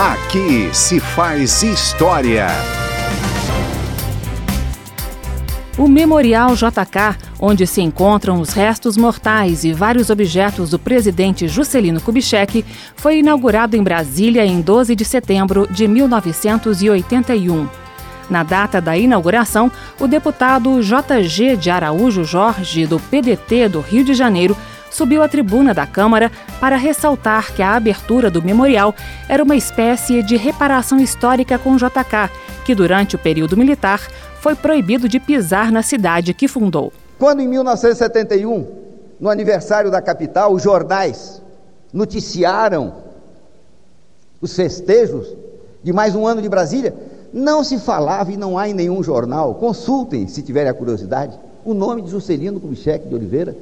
Aqui se faz história. O Memorial JK, onde se encontram os restos mortais e vários objetos do presidente Juscelino Kubitschek, foi inaugurado em Brasília em 12 de setembro de 1981. Na data da inauguração, o deputado JG de Araújo Jorge, do PDT do Rio de Janeiro, subiu à tribuna da Câmara para ressaltar que a abertura do memorial era uma espécie de reparação histórica com JK, que durante o período militar foi proibido de pisar na cidade que fundou. Quando em 1971, no aniversário da capital, os jornais noticiaram os festejos de mais um ano de Brasília, não se falava e não há em nenhum jornal, consultem se tiverem a curiosidade, o nome de Juscelino Kubitschek de Oliveira,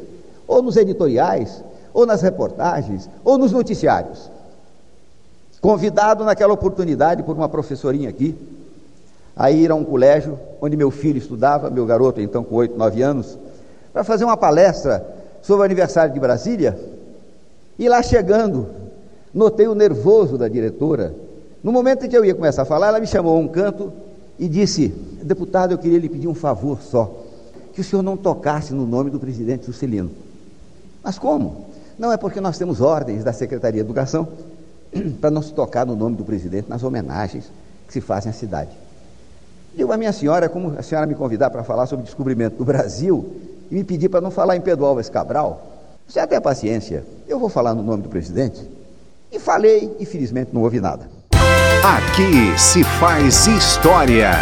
ou nos editoriais, ou nas reportagens, ou nos noticiários. Convidado naquela oportunidade por uma professorinha aqui, a ir a um colégio onde meu filho estudava, meu garoto então com 8, 9 anos, para fazer uma palestra sobre o aniversário de Brasília. E lá chegando, notei o nervoso da diretora. No momento em que eu ia começar a falar, ela me chamou a um canto e disse: Deputado, eu queria lhe pedir um favor só, que o senhor não tocasse no nome do presidente Juscelino. Mas como? Não é porque nós temos ordens da Secretaria de Educação para não se tocar no nome do presidente nas homenagens que se fazem à cidade. Digo a minha senhora, como a senhora me convidar para falar sobre o descobrimento do Brasil e me pedir para não falar em Pedro Alves Cabral, você até paciência, eu vou falar no nome do presidente. E falei e felizmente não houve nada. Aqui se faz história.